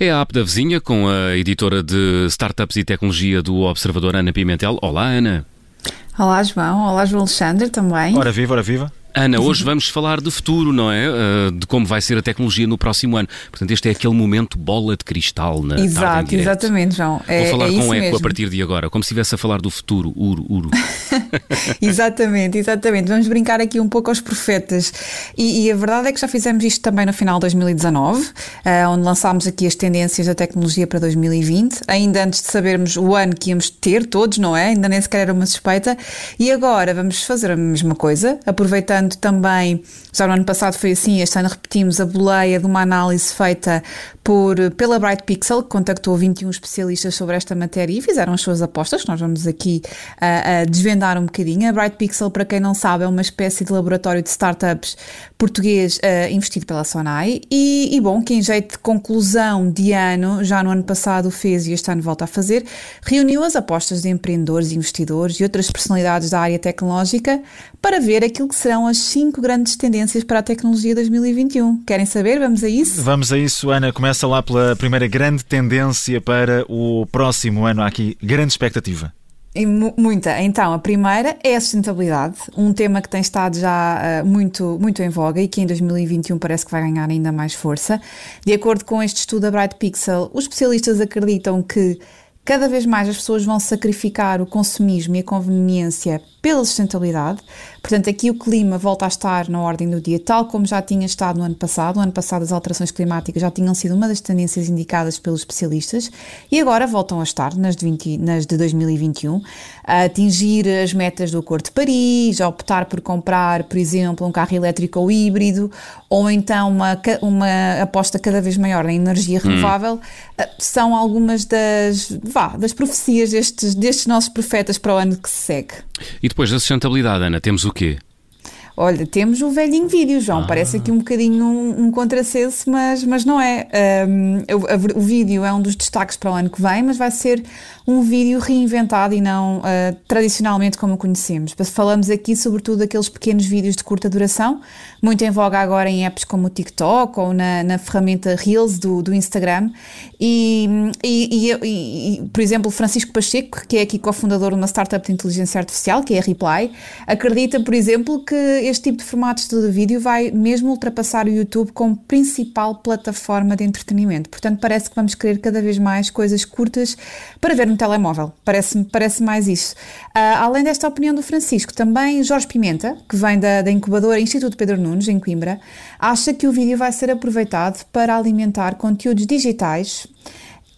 É a app da vizinha com a editora de startups e tecnologia do Observador Ana Pimentel. Olá, Ana. Olá, João. Olá, João Alexandre também. Ora viva, ora viva. Ana, hoje vamos falar de futuro, não é? Uh, de como vai ser a tecnologia no próximo ano. Portanto, este é aquele momento bola de cristal na Exato, exatamente, João. É, Vou falar é com eco mesmo. a partir de agora, como se estivesse a falar do futuro, uro, uro. exatamente, exatamente. Vamos brincar aqui um pouco aos profetas. E, e, a verdade é que já fizemos isto também no final de 2019, uh, onde lançámos aqui as tendências da tecnologia para 2020, ainda antes de sabermos o ano que íamos ter todos, não é? Ainda nem sequer era uma suspeita. E agora vamos fazer a mesma coisa, aproveitando também, já no ano passado foi assim, este ano repetimos a boleia de uma análise feita por, pela Bright Pixel, que contactou 21 especialistas sobre esta matéria e fizeram as suas apostas, que nós vamos aqui desvendar um bocadinho. A Bright Pixel, para quem não sabe, é uma espécie de laboratório de startups português investido pela Sonai e, e, bom, que em jeito de conclusão de ano, já no ano passado fez e este ano volta a fazer, reuniu as apostas de empreendedores, investidores e outras personalidades da área tecnológica para ver aquilo que serão as cinco grandes tendências para a tecnologia 2021. Querem saber? Vamos a isso? Vamos a isso, Ana. Começa lá pela primeira grande tendência para o próximo ano. Há aqui grande expectativa. Muita. Então, a primeira é a sustentabilidade, um tema que tem estado já uh, muito, muito em voga e que em 2021 parece que vai ganhar ainda mais força. De acordo com este estudo da Bright Pixel, os especialistas acreditam que cada vez mais as pessoas vão sacrificar o consumismo e a conveniência pela sustentabilidade. Portanto, aqui o clima volta a estar na ordem do dia, tal como já tinha estado no ano passado. No ano passado, as alterações climáticas já tinham sido uma das tendências indicadas pelos especialistas e agora voltam a estar nas de, 20, nas de 2021, a atingir as metas do Acordo de Paris, a optar por comprar, por exemplo, um carro elétrico ou híbrido, ou então uma, uma aposta cada vez maior na energia hum. renovável. Hum. São algumas das, vá, das profecias destes, destes nossos profetas para o ano que se segue. E depois da sustentabilidade, Ana, temos o quê? Olha, temos o velhinho vídeo, João. Ah. Parece aqui um bocadinho um, um contrassenso, mas, mas não é. Um, o, o, vídeo é um dos destaques para o ano que vem, mas vai ser um vídeo reinventado e não uh, tradicionalmente como o conhecemos. Falamos aqui sobretudo daqueles pequenos vídeos de curta duração, muito em voga agora em apps como o TikTok ou na, na ferramenta Reels do, do Instagram. E, e, e, e, por exemplo, Francisco Pacheco, que é aqui cofundador de uma startup de inteligência artificial, que é a Reply, acredita, por exemplo, que este tipo de formatos de vídeo vai mesmo ultrapassar o YouTube como principal plataforma de entretenimento. Portanto, parece que vamos querer cada vez mais coisas curtas para ver no telemóvel. Parece-me parece mais isso. Uh, além desta opinião do Francisco, também Jorge Pimenta, que vem da, da incubadora Instituto Pedro Nunes, em Coimbra, acha que o vídeo vai ser aproveitado para alimentar conteúdos digitais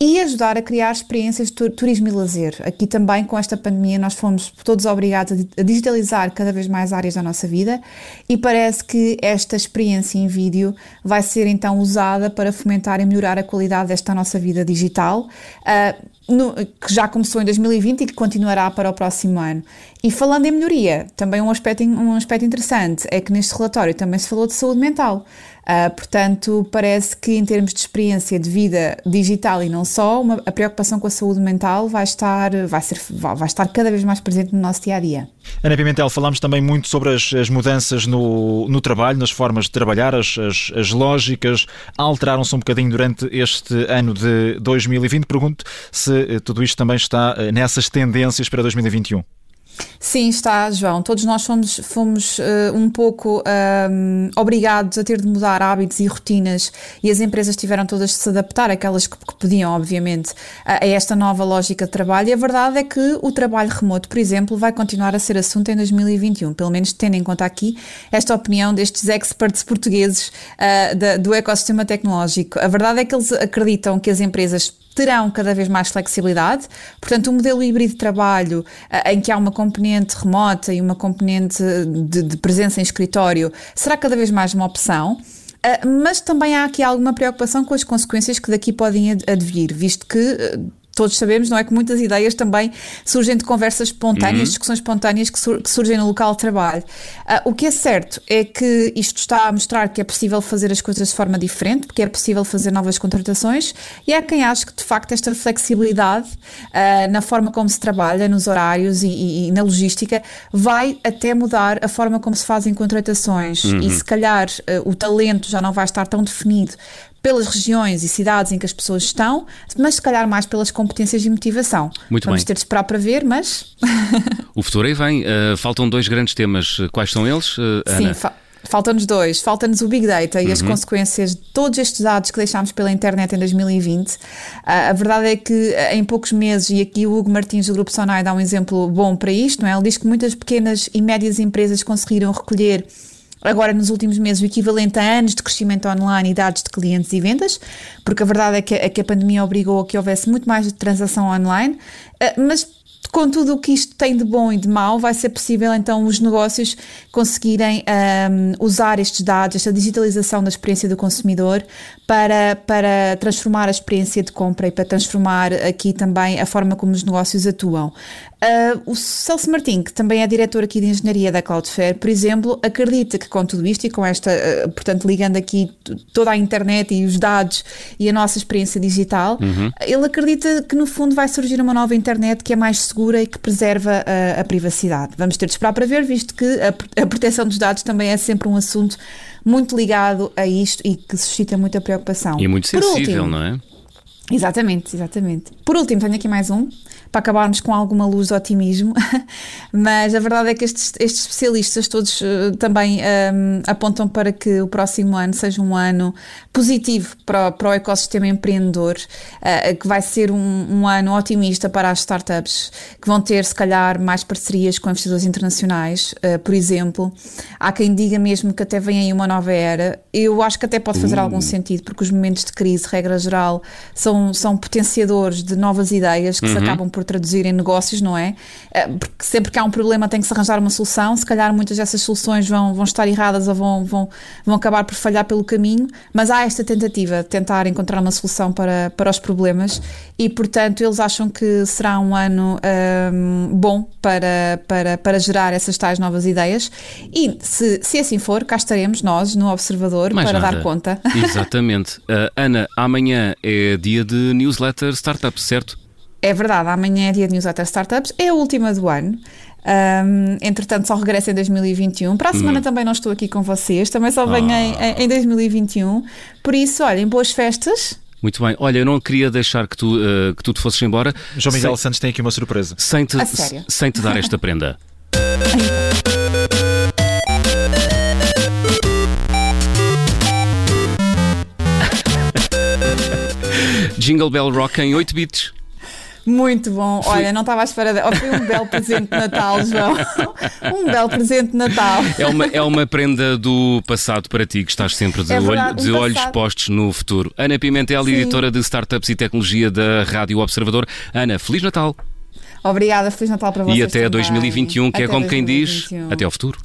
e ajudar a criar experiências de turismo e lazer. Aqui também, com esta pandemia, nós fomos todos obrigados a digitalizar cada vez mais áreas da nossa vida e parece que esta experiência em vídeo vai ser então usada para fomentar e melhorar a qualidade desta nossa vida digital. Uh, no, que já começou em 2020 e que continuará para o próximo ano. E falando em melhoria, também um aspecto, um aspecto interessante é que neste relatório também se falou de saúde mental. Uh, portanto, parece que em termos de experiência de vida digital e não só, uma, a preocupação com a saúde mental vai estar, vai, ser, vai estar cada vez mais presente no nosso dia a dia. Ana Pimentel, falámos também muito sobre as, as mudanças no, no, trabalho, nas formas de trabalhar, as, as, as lógicas alteraram-se um bocadinho durante este ano de 2020. Pergunto se eh, tudo isto também está eh, nessas tendências para 2021. Sim, está, João. Todos nós fomos, fomos uh, um pouco um, obrigados a ter de mudar hábitos e rotinas e as empresas tiveram todas de se adaptar, aquelas que, que podiam, obviamente, a, a, esta nova lógica de trabalho. E a verdade é que o trabalho remoto, por exemplo, vai continuar a ser assunto em 2021, pelo menos tendo em conta aqui esta opinião destes experts portugueses uh, da, do ecossistema tecnológico. A verdade é que eles acreditam que as empresas terão cada vez mais flexibilidade, portanto, um modelo híbrido de trabalho em que há uma componente remota e uma componente de, de presença em escritório será cada vez mais uma opção. Uh, mas também há aqui alguma preocupação com as consequências que daqui podem advir, visto que uh, todos sabemos, não é? Que muitas ideias também surgem de conversas espontâneas, uhum. discussões espontâneas que, sur que, surgem no local de trabalho. Uh, o que é certo é que isto está a mostrar que é possível fazer as coisas de forma diferente, porque é possível fazer novas contratações, e há quem ache que de facto esta flexibilidade uh, na forma como se trabalha, nos horários e, e, e, na logística, vai até mudar a forma como se fazem contratações. Uhum. E se calhar uh, o talento já não vai estar tão definido pelas regiões e cidades em que as pessoas estão, mas se calhar mais pelas competências e motivação. Muito Vamos bem. ter de esperar para ver, mas. o futuro aí vem. Uh, faltam dois grandes temas. Quais são eles, uh? Sim, fa Faltam-nos dois. Falta-nos o Big Data e uhum. as consequências de todos estes dados que deixámos pela internet em 2020. Uh, a verdade é que em poucos meses, e aqui o Hugo Martins do Grupo Sonai dá um exemplo bom para isto, não é? ele diz que muitas pequenas e médias empresas conseguiram recolher agora nos últimos meses o equivalente a anos de crescimento online e dados de clientes e vendas, porque a verdade é que, é que a pandemia obrigou a que houvesse muito mais transação online, uh, mas com tudo o que isto tem de bom e de mau, vai ser possível então os negócios conseguirem um, usar estes dados, esta digitalização da experiência do consumidor para, para transformar a experiência de compra e para transformar aqui também a forma como os negócios atuam. Uh, o Celso Martin, que também é diretor aqui de engenharia da Cloudflare, por exemplo, acredita que com tudo isto e com esta, uh, portanto, ligando aqui toda a internet e os dados e a nossa experiência digital, uhum. ele acredita que no fundo vai surgir uma nova internet que é mais segura e que preserva a, a privacidade. Vamos ter de esperar para ver, visto que a, a proteção dos dados também é sempre um assunto muito ligado a isto e que suscita muita preocupação. E é muito sensível, último, não é? Exatamente, exatamente. Por último, tenho aqui mais um para acabarmos com alguma luz de otimismo, mas a verdade é que estes, estes especialistas todos uh, também um, ehm, apontam para que o próximo ano seja um ano positivo para, para o ecossistema empreendedor, uh, que vai ser um, um, ano otimista para as startups, que vão ter, se calhar, mais parcerias com investidores internacionais, uh, por exemplo. Há quem diga mesmo que até vem aí uma nova era. Eu acho que até pode fazer algum uh. sentido, porque os momentos de crise, regra geral, são, são potenciadores de novas ideias que uhum. se acabam por por traduzir em negócios, não é? Eh, porque sempre que há um problema tem que se arranjar uma solução, se calhar muitas dessas soluções vão, vão estar erradas ou vão, vão, vão acabar por falhar pelo caminho, mas há esta tentativa de tentar encontrar uma solução para, para os problemas e, portanto, eles acham que será um ano um, bom para, para, para gerar essas tais novas ideias e, se, se assim for, cá estaremos nós no Observador Mais para nada. dar conta. Exatamente. Uh, Ana, amanhã é dia de newsletter Startups, certo? É verdade, amanhã é dia de Newsletter Startups, é a última do ano. Um, entretanto, só regresso em 2021. Para a semana hum. também não estou aqui com vocês, também só venho ah. em, em 2021. Por isso, olhem, boas festas. Muito bem. Olha, eu não queria deixar que tu, uh, que tu te fosses embora. João Miguel sem, Santos tem aqui uma surpresa. Sem te, sem te dar esta prenda. Jingle Bell Rock em 8 bits. Muito bom. Olha, não estava à espera. De... Oh, foi um belo presente de Natal, João. Um belo presente de Natal. É uma, é uma prenda do passado para ti, que estás sempre de, é verdade, olho, de um olhos postos no futuro. Ana Pimentel, Sim. editora de Startups e Tecnologia da Rádio Observador. Ana, Feliz Natal. Obrigada, Feliz Natal para vocês. E até também. 2021, que é até é como 2021. quem diz, até ao futuro.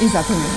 Exatamente.